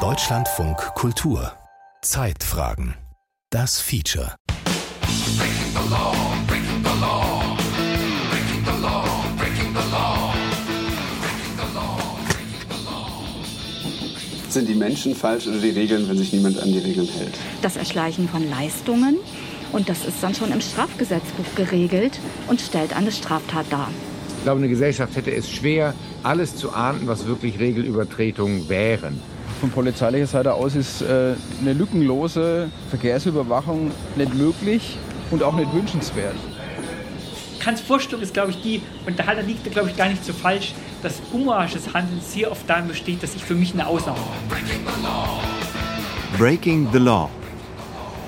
Deutschlandfunk Kultur Zeitfragen Das Feature Sind die Menschen falsch oder die Regeln, wenn sich niemand an die Regeln hält? Das Erschleichen von Leistungen. Und das ist dann schon im Strafgesetzbuch geregelt und stellt eine Straftat dar. Ich glaube, eine Gesellschaft hätte es schwer, alles zu ahnden, was wirklich Regelübertretungen wären. Von polizeilicher Seite aus ist äh, eine lückenlose Verkehrsüberwachung nicht möglich und auch nicht wünschenswert. Vorstellung ist, glaube ich, die, und da liegt, glaube ich, gar nicht so falsch, dass Umrage des Handelns sehr oft darin besteht, dass ich für mich eine Ausnahme mache. Breaking the Law.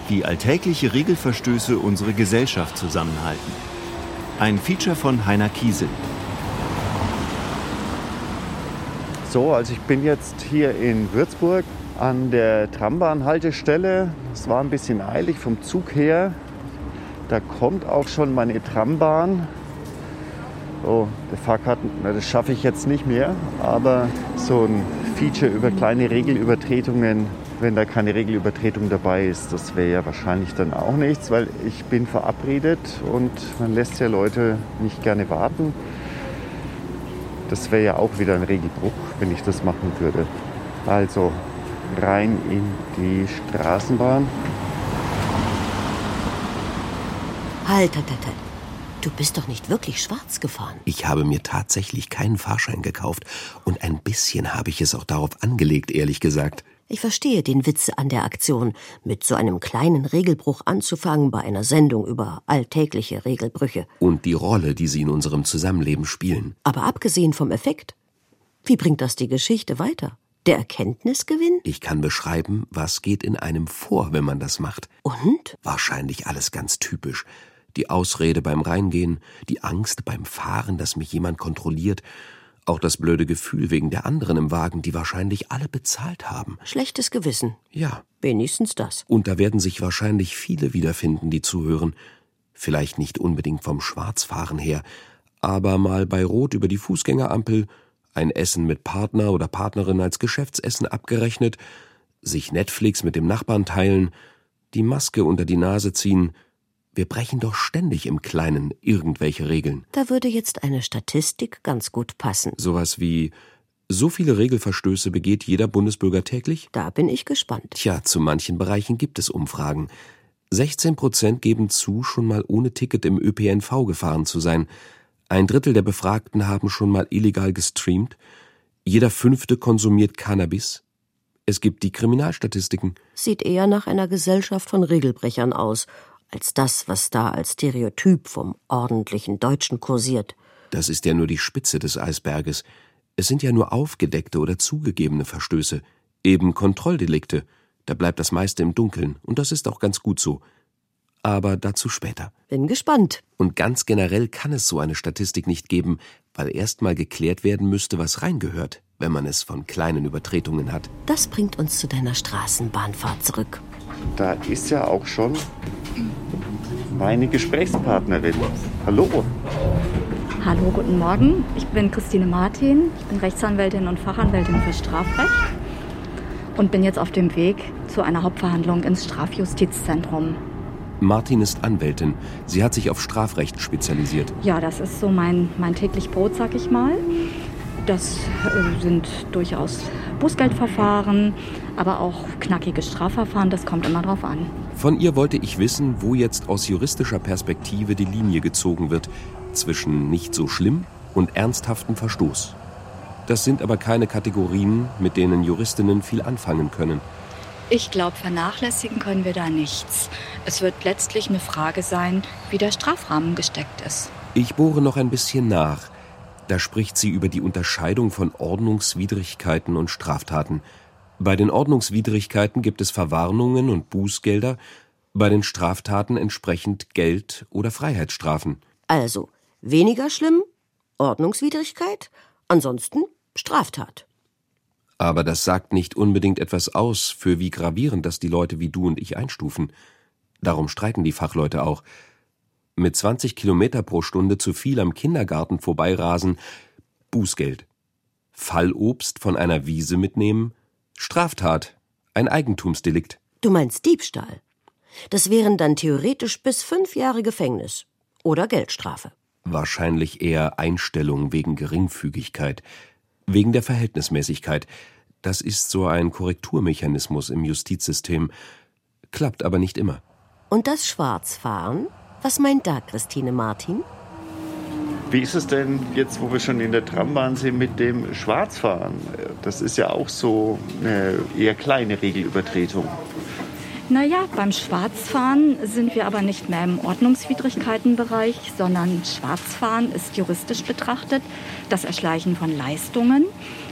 Wie alltägliche Regelverstöße unsere Gesellschaft zusammenhalten. Ein Feature von Heiner Kiesel. So, also ich bin jetzt hier in Würzburg an der Trambahnhaltestelle. Es war ein bisschen eilig vom Zug her. Da kommt auch schon meine Trambahn. Oh, der Fahrkarten, na, das schaffe ich jetzt nicht mehr. Aber so ein Feature über kleine Regelübertretungen, wenn da keine Regelübertretung dabei ist, das wäre ja wahrscheinlich dann auch nichts, weil ich bin verabredet und man lässt ja Leute nicht gerne warten. Das wäre ja auch wieder ein Regelbruch, wenn ich das machen würde. Also rein in die Straßenbahn. Halt, halt, halt, halt. Du bist doch nicht wirklich schwarz gefahren. Ich habe mir tatsächlich keinen Fahrschein gekauft und ein bisschen habe ich es auch darauf angelegt, ehrlich gesagt. Ich verstehe den Witz an der Aktion, mit so einem kleinen Regelbruch anzufangen bei einer Sendung über alltägliche Regelbrüche. Und die Rolle, die sie in unserem Zusammenleben spielen. Aber abgesehen vom Effekt, wie bringt das die Geschichte weiter? Der Erkenntnisgewinn? Ich kann beschreiben, was geht in einem vor, wenn man das macht. Und? Wahrscheinlich alles ganz typisch. Die Ausrede beim Reingehen, die Angst beim Fahren, dass mich jemand kontrolliert, auch das blöde Gefühl wegen der anderen im Wagen, die wahrscheinlich alle bezahlt haben. Schlechtes Gewissen. Ja. Wenigstens das. Und da werden sich wahrscheinlich viele wiederfinden, die zuhören. Vielleicht nicht unbedingt vom Schwarzfahren her, aber mal bei Rot über die Fußgängerampel, ein Essen mit Partner oder Partnerin als Geschäftsessen abgerechnet, sich Netflix mit dem Nachbarn teilen, die Maske unter die Nase ziehen, wir brechen doch ständig im Kleinen irgendwelche Regeln. Da würde jetzt eine Statistik ganz gut passen. Sowas wie so viele Regelverstöße begeht jeder Bundesbürger täglich? Da bin ich gespannt. Tja, zu manchen Bereichen gibt es Umfragen. 16 Prozent geben zu, schon mal ohne Ticket im ÖPNV gefahren zu sein. Ein Drittel der Befragten haben schon mal illegal gestreamt. Jeder Fünfte konsumiert Cannabis. Es gibt die Kriminalstatistiken. Sieht eher nach einer Gesellschaft von Regelbrechern aus als das, was da als Stereotyp vom ordentlichen Deutschen kursiert. Das ist ja nur die Spitze des Eisberges. Es sind ja nur aufgedeckte oder zugegebene Verstöße, eben Kontrolldelikte. Da bleibt das meiste im Dunkeln, und das ist auch ganz gut so. Aber dazu später. Bin gespannt. Und ganz generell kann es so eine Statistik nicht geben, weil erst mal geklärt werden müsste, was reingehört, wenn man es von kleinen Übertretungen hat. Das bringt uns zu deiner Straßenbahnfahrt zurück. Da ist ja auch schon meine Gesprächspartnerin. Hallo. Hallo, guten Morgen. Ich bin Christine Martin. Ich bin Rechtsanwältin und Fachanwältin für Strafrecht und bin jetzt auf dem Weg zu einer Hauptverhandlung ins Strafjustizzentrum. Martin ist Anwältin. Sie hat sich auf Strafrecht spezialisiert. Ja, das ist so mein, mein täglich Brot, sag ich mal. Das äh, sind durchaus Bußgeldverfahren, aber auch knackige Strafverfahren. Das kommt immer drauf an. Von ihr wollte ich wissen, wo jetzt aus juristischer Perspektive die Linie gezogen wird zwischen nicht so schlimm und ernsthaftem Verstoß. Das sind aber keine Kategorien, mit denen Juristinnen viel anfangen können. Ich glaube, vernachlässigen können wir da nichts. Es wird letztlich eine Frage sein, wie der Strafrahmen gesteckt ist. Ich bohre noch ein bisschen nach. Da spricht sie über die Unterscheidung von Ordnungswidrigkeiten und Straftaten. Bei den Ordnungswidrigkeiten gibt es Verwarnungen und Bußgelder, bei den Straftaten entsprechend Geld- oder Freiheitsstrafen. Also, weniger schlimm, Ordnungswidrigkeit, ansonsten Straftat. Aber das sagt nicht unbedingt etwas aus, für wie gravierend das die Leute wie du und ich einstufen. Darum streiten die Fachleute auch. Mit 20 Kilometer pro Stunde zu viel am Kindergarten vorbeirasen, Bußgeld. Fallobst von einer Wiese mitnehmen? Straftat, ein Eigentumsdelikt. Du meinst Diebstahl. Das wären dann theoretisch bis fünf Jahre Gefängnis oder Geldstrafe. Wahrscheinlich eher Einstellung wegen Geringfügigkeit, wegen der Verhältnismäßigkeit. Das ist so ein Korrekturmechanismus im Justizsystem, klappt aber nicht immer. Und das Schwarzfahren? Was meint da Christine Martin? Wie ist es denn jetzt, wo wir schon in der Trambahn sind, mit dem Schwarzfahren? Das ist ja auch so eine eher kleine Regelübertretung. Naja, beim Schwarzfahren sind wir aber nicht mehr im Ordnungswidrigkeitenbereich, sondern Schwarzfahren ist juristisch betrachtet das Erschleichen von Leistungen.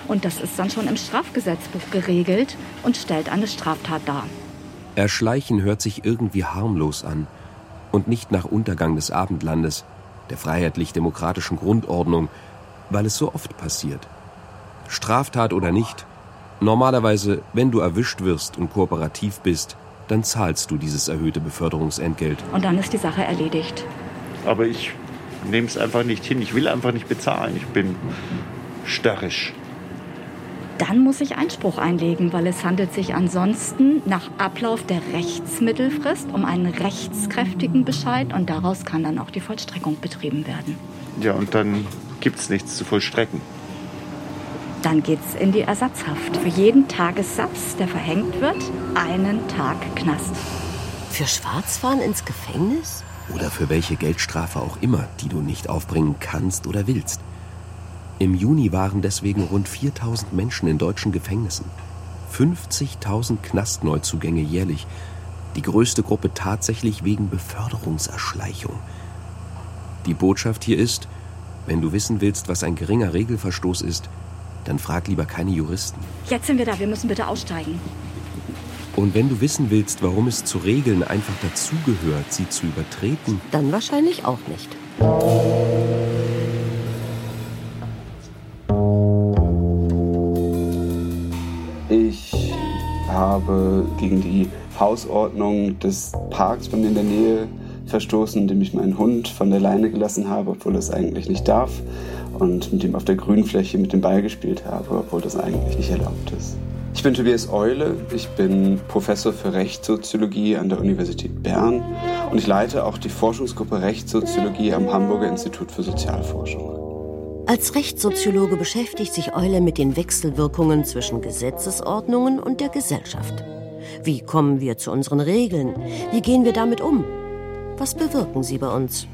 Und das ist dann schon im Strafgesetzbuch geregelt und stellt eine Straftat dar. Erschleichen hört sich irgendwie harmlos an und nicht nach Untergang des Abendlandes, der freiheitlich-demokratischen Grundordnung, weil es so oft passiert. Straftat oder nicht, normalerweise, wenn du erwischt wirst und kooperativ bist, dann zahlst du dieses erhöhte Beförderungsentgelt. Und dann ist die Sache erledigt. Aber ich nehme es einfach nicht hin. Ich will einfach nicht bezahlen. Ich bin störrisch. Dann muss ich Einspruch einlegen, weil es handelt sich ansonsten nach Ablauf der Rechtsmittelfrist um einen rechtskräftigen Bescheid und daraus kann dann auch die Vollstreckung betrieben werden. Ja, und dann gibt es nichts zu vollstrecken. Dann geht's in die Ersatzhaft. Für jeden Tagessatz, der verhängt wird, einen Tag Knast. Für Schwarzfahren ins Gefängnis? Oder für welche Geldstrafe auch immer, die du nicht aufbringen kannst oder willst. Im Juni waren deswegen rund 4000 Menschen in deutschen Gefängnissen. 50.000 Knastneuzugänge jährlich. Die größte Gruppe tatsächlich wegen Beförderungserschleichung. Die Botschaft hier ist, wenn du wissen willst, was ein geringer Regelverstoß ist, dann frag lieber keine Juristen. Jetzt sind wir da, wir müssen bitte aussteigen. Und wenn du wissen willst, warum es zu Regeln einfach dazugehört, sie zu übertreten, dann wahrscheinlich auch nicht. Gegen die Hausordnung des Parks bei mir in der Nähe verstoßen, indem ich meinen Hund von der Leine gelassen habe, obwohl es eigentlich nicht darf und mit ihm auf der Grünfläche mit dem Ball gespielt habe, obwohl das eigentlich nicht erlaubt ist. Ich bin Tobias Eule, ich bin Professor für Rechtssoziologie an der Universität Bern und ich leite auch die Forschungsgruppe Rechtssoziologie am Hamburger Institut für Sozialforschung. Als Rechtssoziologe beschäftigt sich Euler mit den Wechselwirkungen zwischen Gesetzesordnungen und der Gesellschaft. Wie kommen wir zu unseren Regeln? Wie gehen wir damit um? Was bewirken sie bei uns?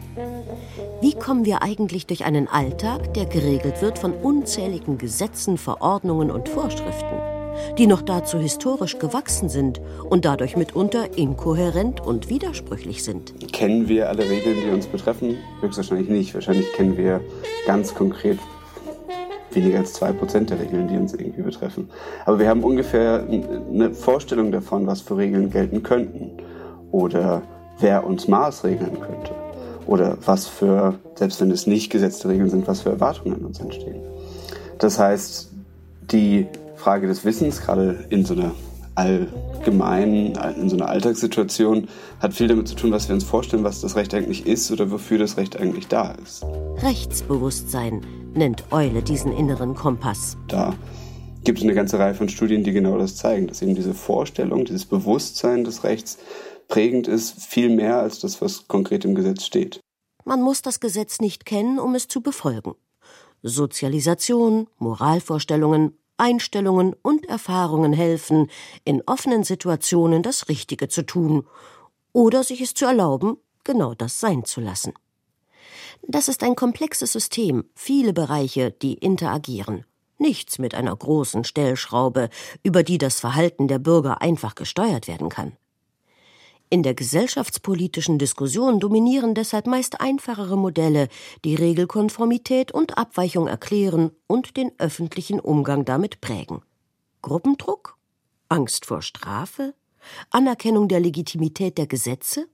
Wie kommen wir eigentlich durch einen Alltag, der geregelt wird von unzähligen Gesetzen, Verordnungen und Vorschriften, die noch dazu historisch gewachsen sind und dadurch mitunter inkohärent und widersprüchlich sind? Kennen wir alle Regeln, die uns betreffen? Höchstwahrscheinlich nicht. Wahrscheinlich kennen wir ganz konkret weniger als zwei Prozent der Regeln, die uns irgendwie betreffen. Aber wir haben ungefähr eine Vorstellung davon, was für Regeln gelten könnten oder wer uns maßregeln könnte oder was für, selbst wenn es nicht gesetzte Regeln sind, was für Erwartungen an uns entstehen. Das heißt, die Frage des Wissens, gerade in so einer allgemeinen, in so einer Alltagssituation, hat viel damit zu tun, was wir uns vorstellen, was das Recht eigentlich ist oder wofür das Recht eigentlich da ist. Rechtsbewusstsein nennt Eule diesen inneren Kompass. Da gibt es eine ganze Reihe von Studien, die genau das zeigen, dass eben diese Vorstellung, dieses Bewusstsein des Rechts prägend ist, viel mehr als das, was konkret im Gesetz steht. Man muss das Gesetz nicht kennen, um es zu befolgen. Sozialisation, Moralvorstellungen, Einstellungen und Erfahrungen helfen, in offenen Situationen das Richtige zu tun oder sich es zu erlauben, genau das sein zu lassen. Das ist ein komplexes System, viele Bereiche, die interagieren. Nichts mit einer großen Stellschraube, über die das Verhalten der Bürger einfach gesteuert werden kann. In der gesellschaftspolitischen Diskussion dominieren deshalb meist einfachere Modelle, die Regelkonformität und Abweichung erklären und den öffentlichen Umgang damit prägen. Gruppendruck? Angst vor Strafe? Anerkennung der Legitimität der Gesetze?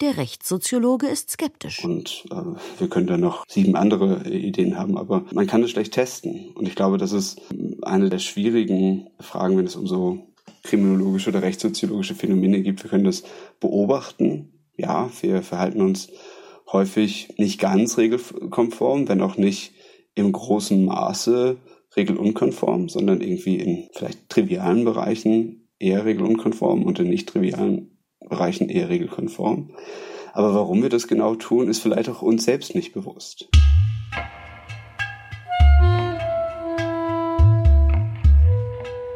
Der Rechtssoziologe ist skeptisch. Und äh, wir können da noch sieben andere Ideen haben, aber man kann es schlecht testen. Und ich glaube, das ist eine der schwierigen Fragen, wenn es um so kriminologische oder rechtssoziologische Phänomene gibt. Wir können das beobachten. Ja, wir verhalten uns häufig nicht ganz regelkonform, wenn auch nicht im großen Maße regelunkonform, sondern irgendwie in vielleicht trivialen Bereichen eher regelunkonform und in nicht trivialen Bereichen eher regelkonform. Aber warum wir das genau tun, ist vielleicht auch uns selbst nicht bewusst.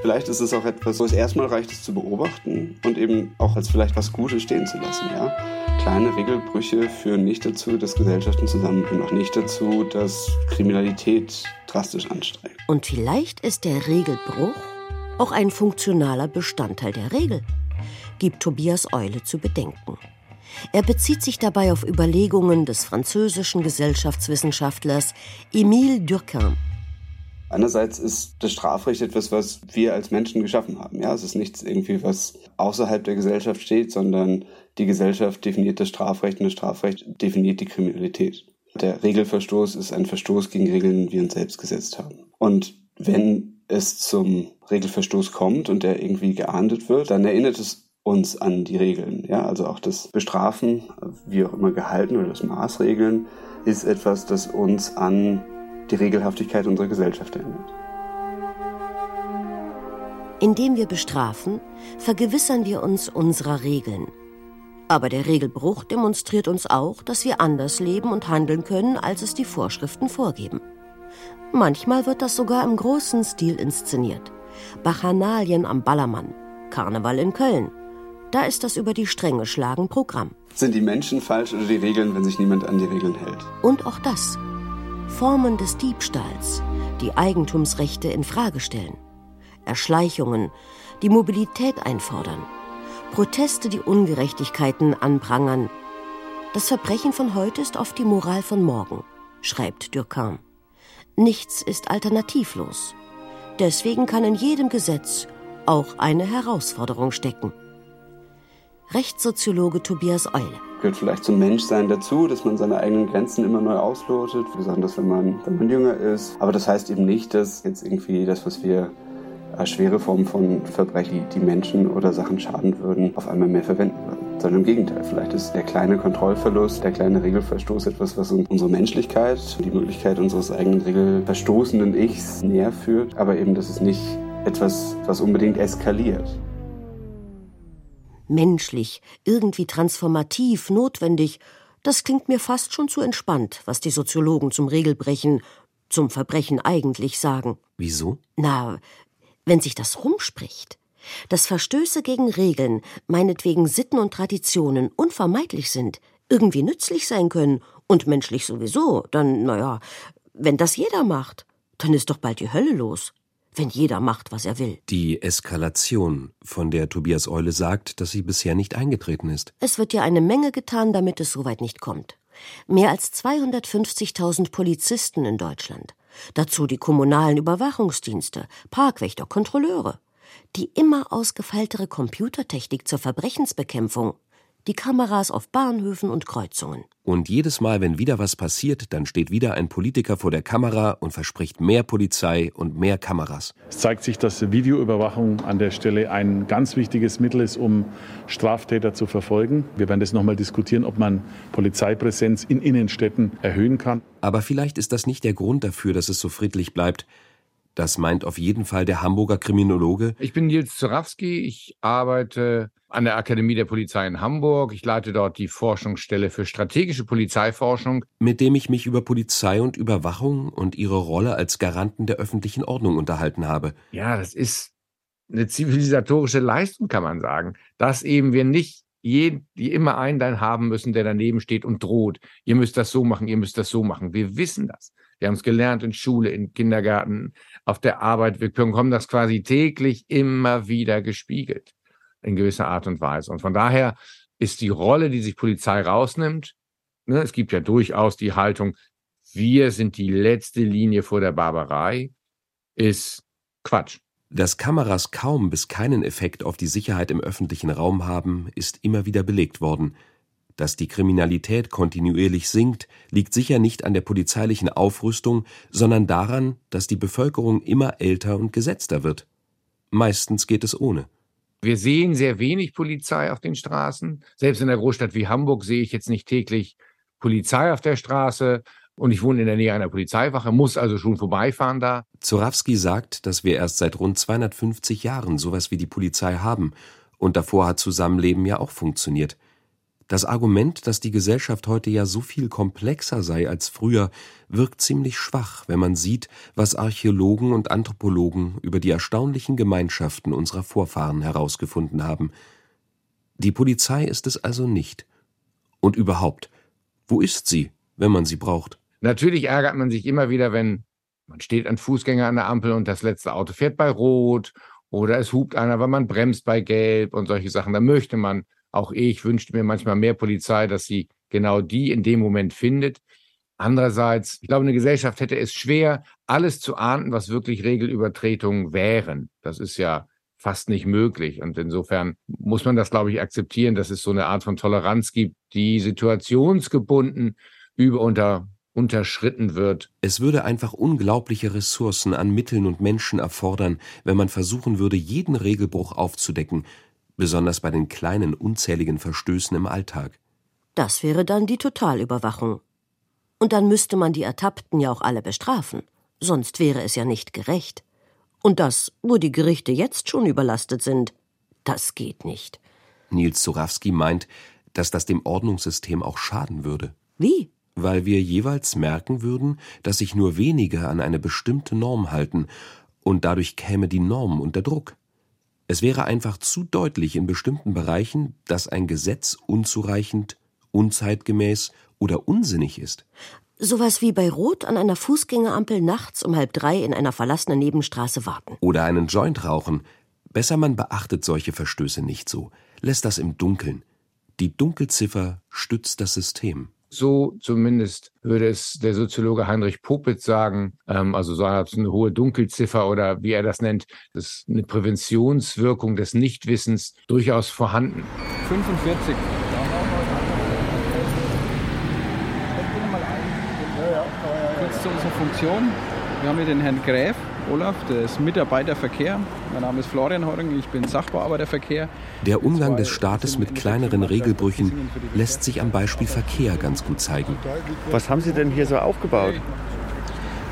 Vielleicht ist es auch etwas, wo es erstmal reicht, es zu beobachten und eben auch als vielleicht was Gutes stehen zu lassen. Ja? Kleine Regelbrüche führen nicht dazu, dass Gesellschaften zusammenbringen, auch nicht dazu, dass Kriminalität drastisch ansteigt. Und vielleicht ist der Regelbruch auch ein funktionaler Bestandteil der Regel, gibt Tobias Eule zu bedenken. Er bezieht sich dabei auf Überlegungen des französischen Gesellschaftswissenschaftlers Émile Durkheim. Einerseits ist das Strafrecht etwas, was wir als Menschen geschaffen haben. Ja, es ist nichts irgendwie, was außerhalb der Gesellschaft steht, sondern die Gesellschaft definiert das Strafrecht und das Strafrecht definiert die Kriminalität. Der Regelverstoß ist ein Verstoß gegen Regeln, die wir uns selbst gesetzt haben. Und wenn es zum Regelverstoß kommt und der irgendwie geahndet wird, dann erinnert es uns an die Regeln. Ja, also auch das Bestrafen, wie auch immer gehalten oder das Maßregeln, ist etwas, das uns an die Regelhaftigkeit unserer Gesellschaft erinnert. Indem wir bestrafen, vergewissern wir uns unserer Regeln. Aber der Regelbruch demonstriert uns auch, dass wir anders leben und handeln können, als es die Vorschriften vorgeben. Manchmal wird das sogar im großen Stil inszeniert. Bachanalien am Ballermann, Karneval in Köln. Da ist das über die Stränge schlagen Programm. Sind die Menschen falsch oder die Regeln, wenn sich niemand an die Regeln hält? Und auch das. Formen des Diebstahls, die Eigentumsrechte in Frage stellen, Erschleichungen, die Mobilität einfordern, Proteste, die Ungerechtigkeiten anprangern. Das Verbrechen von heute ist oft die Moral von morgen, schreibt Durkheim. Nichts ist alternativlos. Deswegen kann in jedem Gesetz auch eine Herausforderung stecken. Rechtssoziologe Tobias Eule gehört vielleicht zum Menschsein dazu, dass man seine eigenen Grenzen immer neu auslotet, besonders wenn man, wenn man jünger ist. Aber das heißt eben nicht, dass jetzt irgendwie das, was wir als schwere Formen von Verbrechen, die Menschen oder Sachen schaden würden, auf einmal mehr verwenden würden. Sondern im Gegenteil, vielleicht ist der kleine Kontrollverlust, der kleine Regelverstoß etwas, was uns unsere Menschlichkeit, die Möglichkeit unseres eigenen regelverstoßenen Ichs näher führt, aber eben, das ist nicht etwas, was unbedingt eskaliert menschlich, irgendwie transformativ, notwendig, das klingt mir fast schon zu entspannt, was die Soziologen zum Regelbrechen, zum Verbrechen eigentlich sagen. Wieso? Na, wenn sich das rumspricht, dass Verstöße gegen Regeln, meinetwegen Sitten und Traditionen, unvermeidlich sind, irgendwie nützlich sein können und menschlich sowieso, dann, naja, wenn das jeder macht, dann ist doch bald die Hölle los wenn jeder macht, was er will. Die Eskalation, von der Tobias Eule sagt, dass sie bisher nicht eingetreten ist. Es wird ja eine Menge getan, damit es soweit nicht kommt. Mehr als 250.000 Polizisten in Deutschland. Dazu die kommunalen Überwachungsdienste, Parkwächter, Kontrolleure. Die immer ausgefeiltere Computertechnik zur Verbrechensbekämpfung die Kameras auf Bahnhöfen und Kreuzungen. Und jedes Mal, wenn wieder was passiert, dann steht wieder ein Politiker vor der Kamera und verspricht mehr Polizei und mehr Kameras. Es zeigt sich, dass Videoüberwachung an der Stelle ein ganz wichtiges Mittel ist, um Straftäter zu verfolgen. Wir werden das nochmal diskutieren, ob man Polizeipräsenz in Innenstädten erhöhen kann. Aber vielleicht ist das nicht der Grund dafür, dass es so friedlich bleibt. Das meint auf jeden Fall der Hamburger Kriminologe. Ich bin Nils Zorawski. Ich arbeite an der Akademie der Polizei in Hamburg. Ich leite dort die Forschungsstelle für strategische Polizeiforschung. Mit dem ich mich über Polizei und Überwachung und ihre Rolle als Garanten der öffentlichen Ordnung unterhalten habe. Ja, das ist eine zivilisatorische Leistung, kann man sagen. Dass eben wir nicht je, immer einen dann haben müssen, der daneben steht und droht. Ihr müsst das so machen, ihr müsst das so machen. Wir wissen das. Wir haben es gelernt in Schule, in Kindergarten, auf der Arbeit. Wir bekommen das quasi täglich immer wieder gespiegelt in gewisser Art und Weise. Und von daher ist die Rolle, die sich Polizei rausnimmt, ne, es gibt ja durchaus die Haltung, wir sind die letzte Linie vor der Barbarei, ist Quatsch. Dass Kameras kaum bis keinen Effekt auf die Sicherheit im öffentlichen Raum haben, ist immer wieder belegt worden. Dass die Kriminalität kontinuierlich sinkt, liegt sicher nicht an der polizeilichen Aufrüstung, sondern daran, dass die Bevölkerung immer älter und gesetzter wird. Meistens geht es ohne. Wir sehen sehr wenig Polizei auf den Straßen. Selbst in einer Großstadt wie Hamburg sehe ich jetzt nicht täglich Polizei auf der Straße. und ich wohne in der Nähe einer Polizeiwache, muss also schon vorbeifahren da. Zorawski sagt, dass wir erst seit rund 250 Jahren sowas wie die Polizei haben und davor hat Zusammenleben ja auch funktioniert. Das Argument, dass die Gesellschaft heute ja so viel komplexer sei als früher, wirkt ziemlich schwach, wenn man sieht, was Archäologen und Anthropologen über die erstaunlichen Gemeinschaften unserer Vorfahren herausgefunden haben. Die Polizei ist es also nicht. Und überhaupt, wo ist sie, wenn man sie braucht? Natürlich ärgert man sich immer wieder, wenn man steht an Fußgänger an der Ampel und das letzte Auto fährt bei Rot oder es hupt einer, weil man bremst bei Gelb und solche Sachen. Da möchte man auch ich wünschte mir manchmal mehr Polizei, dass sie genau die in dem Moment findet. Andererseits, ich glaube, eine Gesellschaft hätte es schwer, alles zu ahnden, was wirklich Regelübertretungen wären. Das ist ja fast nicht möglich. Und insofern muss man das, glaube ich, akzeptieren, dass es so eine Art von Toleranz gibt, die situationsgebunden über unter unterschritten wird. Es würde einfach unglaubliche Ressourcen an Mitteln und Menschen erfordern, wenn man versuchen würde, jeden Regelbruch aufzudecken, besonders bei den kleinen unzähligen Verstößen im Alltag. Das wäre dann die Totalüberwachung. Und dann müsste man die Ertappten ja auch alle bestrafen, sonst wäre es ja nicht gerecht. Und das, wo die Gerichte jetzt schon überlastet sind, das geht nicht. Nils Zorawski meint, dass das dem Ordnungssystem auch schaden würde. Wie? Weil wir jeweils merken würden, dass sich nur wenige an eine bestimmte Norm halten, und dadurch käme die Norm unter Druck. Es wäre einfach zu deutlich in bestimmten Bereichen, dass ein Gesetz unzureichend, unzeitgemäß oder unsinnig ist. Sowas wie bei Rot an einer Fußgängerampel nachts um halb drei in einer verlassenen Nebenstraße warten. Oder einen Joint rauchen. Besser man beachtet solche Verstöße nicht so, lässt das im Dunkeln. Die Dunkelziffer stützt das System. So zumindest würde es der Soziologe Heinrich Popitz sagen, ähm, also so eine hohe Dunkelziffer oder wie er das nennt, das ist eine Präventionswirkung des Nichtwissens durchaus vorhanden. 45. Kurz zu unserer Funktion. Wir haben hier den Herrn Gräf, Olaf, der ist Mitarbeiterverkehr. Mein Name ist Florian Heuring, ich bin Sachbearbeiterverkehr. Der Umgang des Staates mit kleineren Regelbrüchen lässt sich am Beispiel Verkehr ganz gut zeigen. Was haben Sie denn hier so aufgebaut?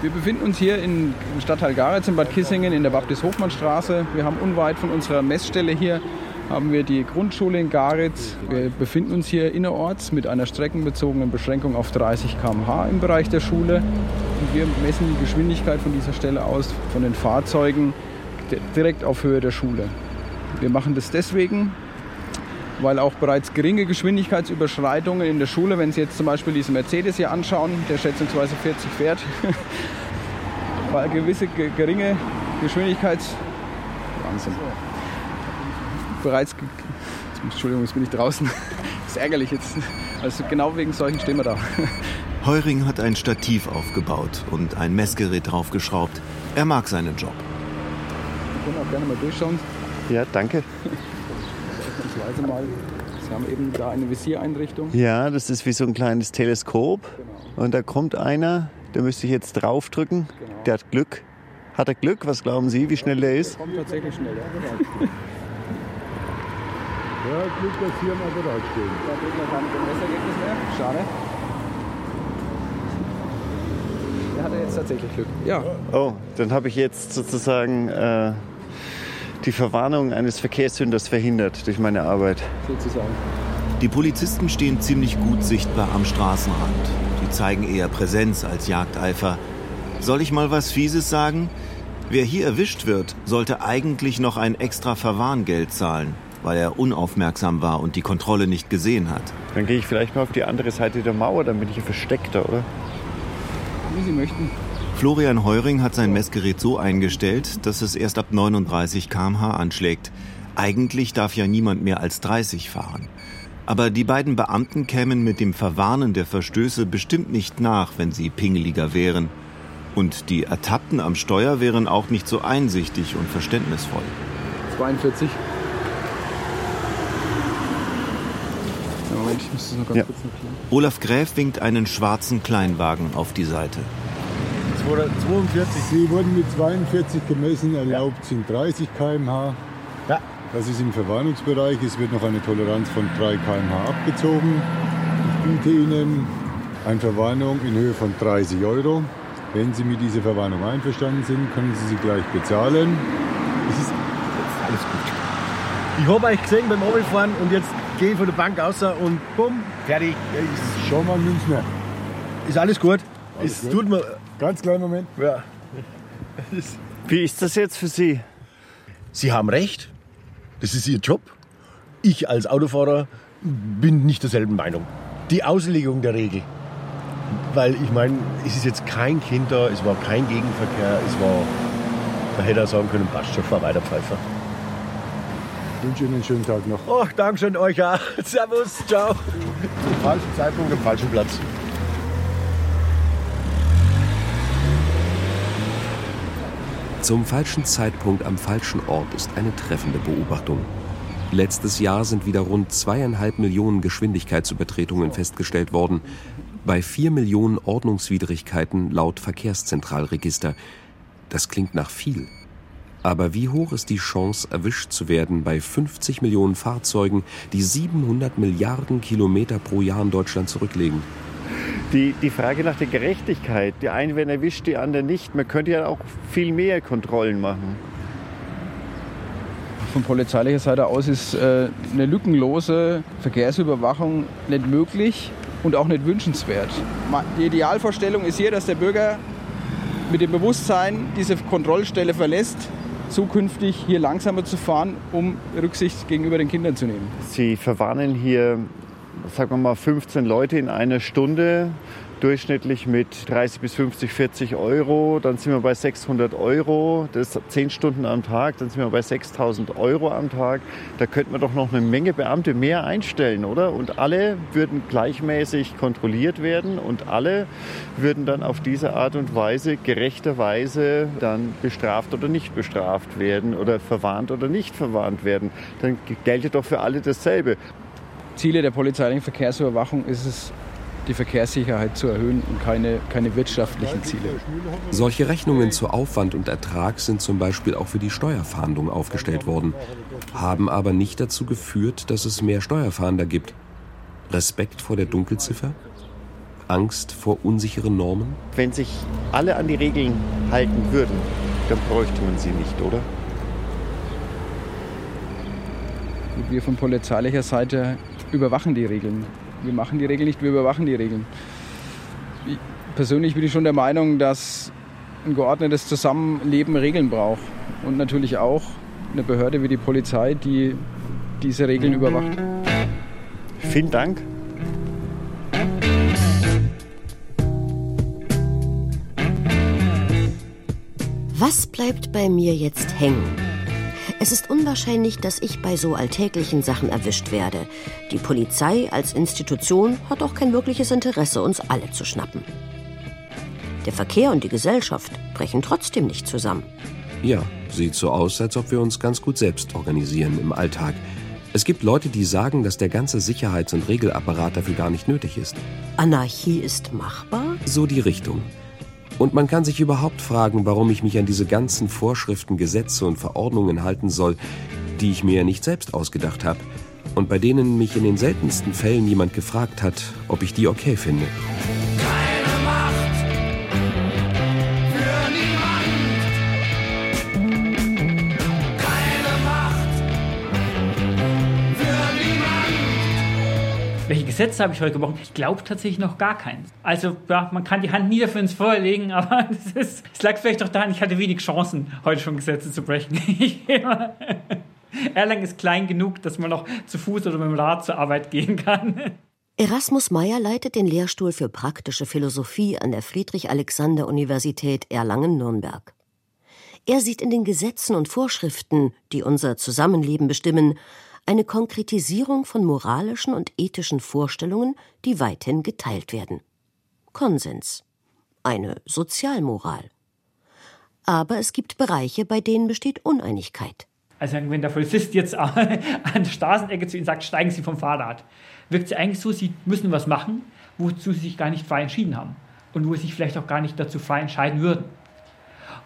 Wir befinden uns hier im Stadtteil Garetz in Bad Kissingen in der Baptist-Hofmann-Straße. Wir haben unweit von unserer Messstelle hier haben wir die Grundschule in Garitz. Wir befinden uns hier innerorts mit einer streckenbezogenen Beschränkung auf 30 km/h im Bereich der Schule. Und wir messen die Geschwindigkeit von dieser Stelle aus von den Fahrzeugen direkt auf Höhe der Schule. Wir machen das deswegen, weil auch bereits geringe Geschwindigkeitsüberschreitungen in der Schule, wenn Sie jetzt zum Beispiel diesen Mercedes hier anschauen, der schätzungsweise 40 fährt, weil gewisse geringe Geschwindigkeits... Wahnsinn bereits. Entschuldigung, jetzt bin ich draußen. Das ist ärgerlich jetzt. Also genau wegen solchen stehen wir da. Heuring hat ein Stativ aufgebaut und ein Messgerät draufgeschraubt. Er mag seinen Job. Wir können auch gerne mal durchschauen. Ja, danke. Ausnahmsweise mal. Sie haben eben da eine Visiereinrichtung. Ja, das ist wie so ein kleines Teleskop. Genau. Und da kommt einer, der müsste ich jetzt draufdrücken. Genau. Der hat Glück. Hat er Glück? Was glauben Sie, wie schnell der ist? Der kommt tatsächlich schnell. Ja. Ja, Glück, dass hier am Apparat stehen. Da kriegt man keine Messergebnis mehr. Schade. Der hatte jetzt tatsächlich Glück. Ja. Oh, dann habe ich jetzt sozusagen äh, die Verwarnung eines Verkehrssünders verhindert durch meine Arbeit. Sozusagen. Die Polizisten stehen ziemlich gut sichtbar am Straßenrand. Die zeigen eher Präsenz als Jagdeifer. Soll ich mal was Fieses sagen? Wer hier erwischt wird, sollte eigentlich noch ein extra Verwarngeld zahlen weil er unaufmerksam war und die Kontrolle nicht gesehen hat. Dann gehe ich vielleicht mal auf die andere Seite der Mauer, dann bin ich versteckter, oder? Wie Sie möchten. Florian Heuring hat sein Messgerät so eingestellt, dass es erst ab 39 km/h anschlägt. Eigentlich darf ja niemand mehr als 30 fahren. Aber die beiden Beamten kämen mit dem Verwarnen der Verstöße bestimmt nicht nach, wenn sie pingeliger wären. Und die Ertappten am Steuer wären auch nicht so einsichtig und verständnisvoll. 42. Moment, ich muss das noch ganz Ja. kurz notieren. Olaf Gräf winkt einen schwarzen Kleinwagen auf die Seite. 42. Sie wurden mit 42 gemessen, erlaubt sind 30 km/h. Ja. Das ist im Verwarnungsbereich. Es wird noch eine Toleranz von 3 km/h abgezogen. Ich biete Ihnen Eine Verwarnung in Höhe von 30 Euro. Wenn Sie mit dieser Verwarnung einverstanden sind, können Sie sie gleich bezahlen. Es ist alles gut. Ich habe euch gesehen beim Abfahren und jetzt gehe von der Bank raus und bumm, fertig. Ist Schau mal Münchner. Ist alles gut. Alles es gut. tut mir. Ganz kleinen Moment. Ja. Wie ist das jetzt für Sie? Sie haben recht. Das ist Ihr Job. Ich als Autofahrer bin nicht derselben Meinung. Die Auslegung der Regel. Weil ich meine, es ist jetzt kein Kind da, es war kein Gegenverkehr, es war. Da hätte er sagen können, passt schon, fahr weiter, Pfeifer. Ich wünsche Ihnen einen schönen Tag noch. Oh, Dankeschön euch auch. Servus, ciao. Zum falschen Zeitpunkt am falschen Platz. Zum falschen Zeitpunkt am falschen Ort ist eine treffende Beobachtung. Letztes Jahr sind wieder rund zweieinhalb Millionen Geschwindigkeitsübertretungen festgestellt worden, bei vier Millionen Ordnungswidrigkeiten laut Verkehrszentralregister. Das klingt nach viel. Aber wie hoch ist die Chance, erwischt zu werden bei 50 Millionen Fahrzeugen, die 700 Milliarden Kilometer pro Jahr in Deutschland zurücklegen? Die, die Frage nach der Gerechtigkeit. Die einen werden erwischt, die anderen nicht. Man könnte ja auch viel mehr Kontrollen machen. Von polizeilicher Seite aus ist äh, eine lückenlose Verkehrsüberwachung nicht möglich und auch nicht wünschenswert. Die Idealvorstellung ist hier, dass der Bürger mit dem Bewusstsein diese Kontrollstelle verlässt, zukünftig hier langsamer zu fahren, um Rücksicht gegenüber den Kindern zu nehmen. Sie verwarnen hier, sagen wir mal, 15 Leute in einer Stunde, durchschnittlich mit 30 bis 50, 40 Euro. Dann sind wir bei 600 Euro, das ist 10 Stunden am Tag, dann sind wir bei 6000 Euro am Tag. Da könnte man doch noch eine Menge Beamte mehr einstellen, oder? Und alle würden gleichmäßig kontrolliert werden und alle würden dann auf diese Art und Weise gerechterweise dann bestraft oder nicht bestraft werden oder verwarnt oder nicht verwarnt werden. Dann gelte doch für alle dasselbe. Ziele der polizeilichen Verkehrsüberwachung ist es, die Verkehrssicherheit zu erhöhen und keine, keine wirtschaftlichen Ziele. Solche Rechnungen zu Aufwand und Ertrag sind zum Beispiel auch für die Steuerfahndung aufgestellt worden, haben aber nicht dazu geführt, dass es mehr Steuerfahnder gibt. Respekt vor der Dunkelziffer? Angst vor unsicheren Normen? Wenn sich alle an die Regeln halten würden, dann bräuchte man sie nicht, oder? Wir von polizeilicher Seite überwachen die Regeln. Wir machen die Regeln nicht, wir überwachen die Regeln. Ich, persönlich bin ich schon der Meinung, dass ein geordnetes Zusammenleben Regeln braucht. Und natürlich auch eine Behörde wie die Polizei, die diese Regeln überwacht. Vielen Dank. Was bleibt bei mir jetzt hängen? Es ist unwahrscheinlich, dass ich bei so alltäglichen Sachen erwischt werde. Die Polizei als Institution hat auch kein wirkliches Interesse, uns alle zu schnappen. Der Verkehr und die Gesellschaft brechen trotzdem nicht zusammen. Ja, sieht so aus, als ob wir uns ganz gut selbst organisieren im Alltag. Es gibt Leute, die sagen, dass der ganze Sicherheits- und Regelapparat dafür gar nicht nötig ist. Anarchie ist machbar? So die Richtung. Und man kann sich überhaupt fragen, warum ich mich an diese ganzen Vorschriften, Gesetze und Verordnungen halten soll, die ich mir ja nicht selbst ausgedacht habe und bei denen mich in den seltensten Fällen jemand gefragt hat, ob ich die okay finde. Gesetze habe ich heute gebrochen? Ich glaube tatsächlich noch gar keins. Also, ja, man kann die Hand nie dafür ins Feuer legen, aber es, lag vielleicht doch daran, ich hatte wenig Chancen, heute schon Gesetze zu brechen. Erlangen ist klein genug, dass man noch zu Fuß oder mit dem Rad zur Arbeit gehen kann. Erasmus Meyer leitet den Lehrstuhl für praktische Philosophie an der Friedrich-Alexander-Universität Erlangen-Nürnberg. Er sieht in den Gesetzen und Vorschriften, die unser Zusammenleben bestimmen, eine Konkretisierung von moralischen und ethischen Vorstellungen, die weithin geteilt werden. Konsens. Eine Sozialmoral. Aber es gibt Bereiche, bei denen besteht Uneinigkeit. Also wenn der Polizist jetzt an der Straßenecke zu Ihnen sagt, steigen Sie vom Fahrrad, wirkt es eigentlich so, Sie müssen was machen, wozu Sie sich gar nicht frei entschieden haben und wo Sie sich vielleicht auch gar nicht dazu frei entscheiden würden.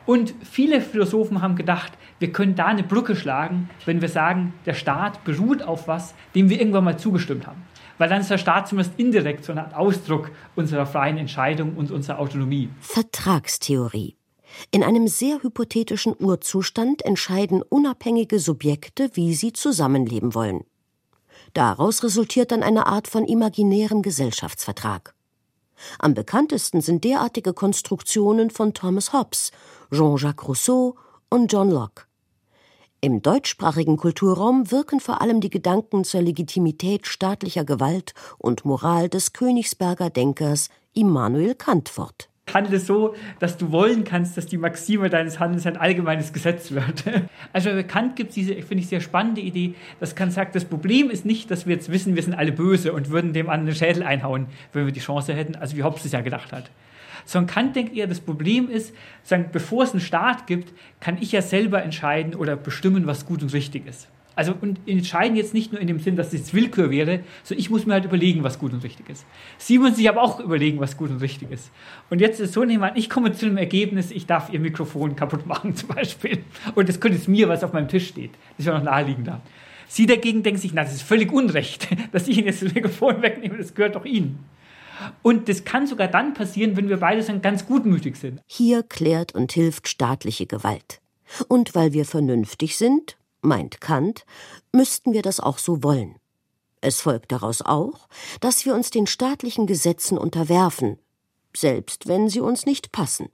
Und viele Philosophen haben gedacht, wir können da eine Brücke schlagen, wenn wir sagen, der Staat beruht auf was, dem wir irgendwann mal zugestimmt haben. Weil dann ist der Staat zumindest indirekt so Art Ausdruck unserer freien Entscheidung und unserer Autonomie. Vertragstheorie. In einem sehr hypothetischen Urzustand entscheiden unabhängige Subjekte, wie sie zusammenleben wollen. Daraus resultiert dann eine Art von imaginärem Gesellschaftsvertrag. Am bekanntesten sind derartige Konstruktionen von Thomas Hobbes, Jean-Jacques Rousseau und John Locke. Im deutschsprachigen Kulturraum wirken vor allem die Gedanken zur Legitimität staatlicher Gewalt und Moral des Königsberger Denkers Immanuel Kant fort. Handle so, dass du wollen kannst, dass die Maxime deines Handelns ein allgemeines Gesetz wird. Also bei Kant gibt es diese, finde ich, sehr spannende Idee, dass Kant sagt, das Problem ist nicht, dass wir jetzt wissen, wir sind alle böse und würden dem anderen den Schädel einhauen, wenn wir die Chance hätten, also wie Hobbes es ja gedacht hat. Sondern Kant denkt eher, das Problem ist, sagen, bevor es einen Staat gibt, kann ich ja selber entscheiden oder bestimmen, was gut und richtig ist. Also und entscheiden jetzt nicht nur in dem Sinn, dass es Willkür wäre, sondern ich muss mir halt überlegen, was gut und richtig ist. Sie müssen sich aber auch überlegen, was gut und richtig ist. Und jetzt ist so, nehmen ich komme zu einem Ergebnis, ich darf Ihr Mikrofon kaputt machen zum Beispiel. Und das könnte es mir, was auf meinem Tisch steht. Das ist ja noch naheliegender. Sie dagegen denken sich, na, das ist völlig Unrecht, dass ich Ihnen jetzt das Mikrofon wegnehme, das gehört doch Ihnen. Und das kann sogar dann passieren, wenn wir beide dann ganz gutmütig sind. Hier klärt und hilft staatliche Gewalt. Und weil wir vernünftig sind, meint Kant, müssten wir das auch so wollen. Es folgt daraus auch, dass wir uns den staatlichen Gesetzen unterwerfen, selbst wenn sie uns nicht passen.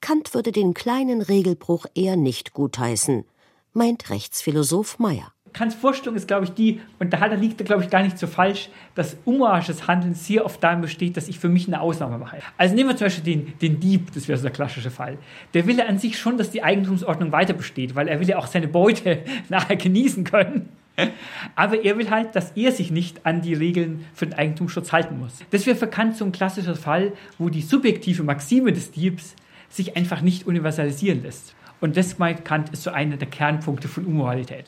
Kant würde den kleinen Regelbruch eher nicht gutheißen, meint Rechtsphilosoph Meyer. Kants Vorstellung ist, glaube ich, die, und da liegt er, glaube ich, gar nicht so falsch, dass unmoralisches Handeln sehr oft darin besteht, dass ich für mich eine Ausnahme mache. Also nehmen wir zum Beispiel den, den Dieb, das wäre so der klassische Fall. Der will ja an sich schon, dass die Eigentumsordnung weiter besteht, weil er will ja auch seine Beute nachher genießen können. Aber er will halt, dass er sich nicht an die Regeln für den Eigentumsschutz halten muss. Das wäre für Kant so ein klassischer Fall, wo die subjektive Maxime des Diebs sich einfach nicht universalisieren lässt. Und das meint Kant ist so einer der Kernpunkte von Unmoralität.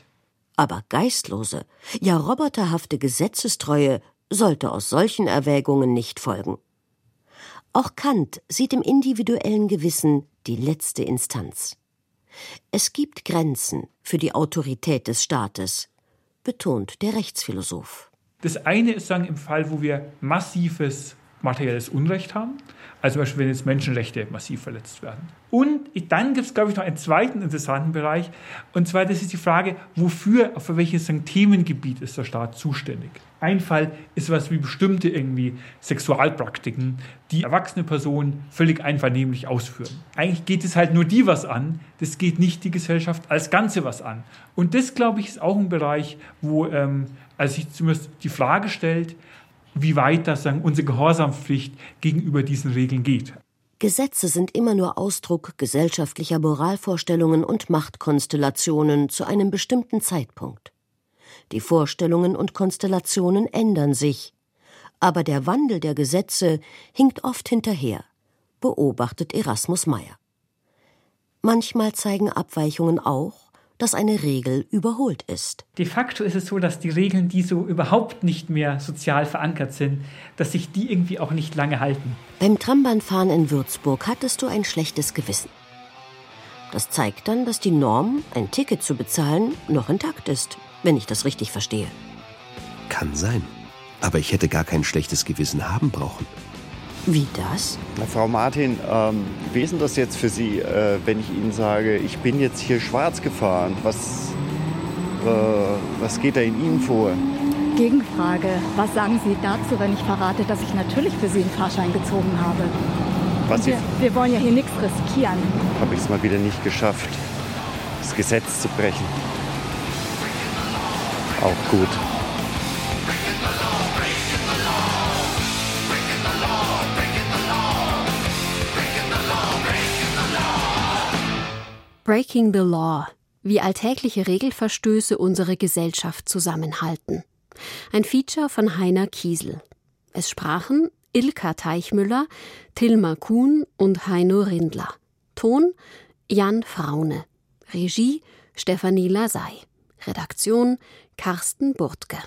Aber geistlose, ja roboterhafte Gesetzestreue sollte aus solchen Erwägungen nicht folgen. Auch Kant sieht im individuellen Gewissen die letzte Instanz. Es gibt Grenzen für die Autorität des Staates, betont der Rechtsphilosoph. Das eine ist sagen im Fall, wo wir massives materielles Unrecht haben, also zum Beispiel, wenn jetzt Menschenrechte massiv verletzt werden. Und dann gibt es, glaube ich, noch einen zweiten interessanten Bereich. Und zwar, das ist die Frage, wofür, für welches Themengebiet ist der Staat zuständig? Ein Fall ist was wie bestimmte irgendwie Sexualpraktiken, die erwachsene Personen völlig einvernehmlich ausführen. Eigentlich geht es halt nur die was an, das geht nicht die Gesellschaft als Ganze was an. Und das, glaube ich, ist auch ein Bereich, wo ähm, also sich zumindest die Frage stellt, wie weit das sagen, unsere Gehorsamspflicht gegenüber diesen Regeln geht. Gesetze sind immer nur Ausdruck gesellschaftlicher Moralvorstellungen und Machtkonstellationen zu einem bestimmten Zeitpunkt. Die Vorstellungen und Konstellationen ändern sich, aber der Wandel der Gesetze hinkt oft hinterher, beobachtet Erasmus Meyer. Manchmal zeigen Abweichungen auch, dass eine Regel überholt ist. De facto ist es so, dass die Regeln, die so überhaupt nicht mehr sozial verankert sind, dass sich die irgendwie auch nicht lange halten. Beim Trambahnfahren in Würzburg hattest du ein schlechtes Gewissen. Das zeigt dann, dass die Norm, ein Ticket zu bezahlen, noch intakt ist, wenn ich das richtig verstehe. Kann sein. Aber ich hätte gar kein schlechtes Gewissen haben brauchen. Wie das? Na, Frau Martin, ähm, wie ist denn das jetzt für Sie, äh, wenn ich Ihnen sage, ich bin jetzt hier schwarz gefahren? Was, äh, was geht da in Ihnen vor? Gegenfrage. Was sagen Sie dazu, wenn ich verrate, dass ich natürlich für Sie einen Fahrschein gezogen habe? Was wir, wir wollen ja hier nichts riskieren. Habe ich es mal wieder nicht geschafft, das Gesetz zu brechen. Auch gut. Breaking the Law, wie alltägliche Regelverstöße unsere Gesellschaft zusammenhalten. Ein Feature von Heiner Kiesel. Es sprachen Ilka Teichmüller, Tilma Kuhn und Heino Rindler. Ton Jan Fraune. Regie Stefanie Lasey. Redaktion Carsten Burtke.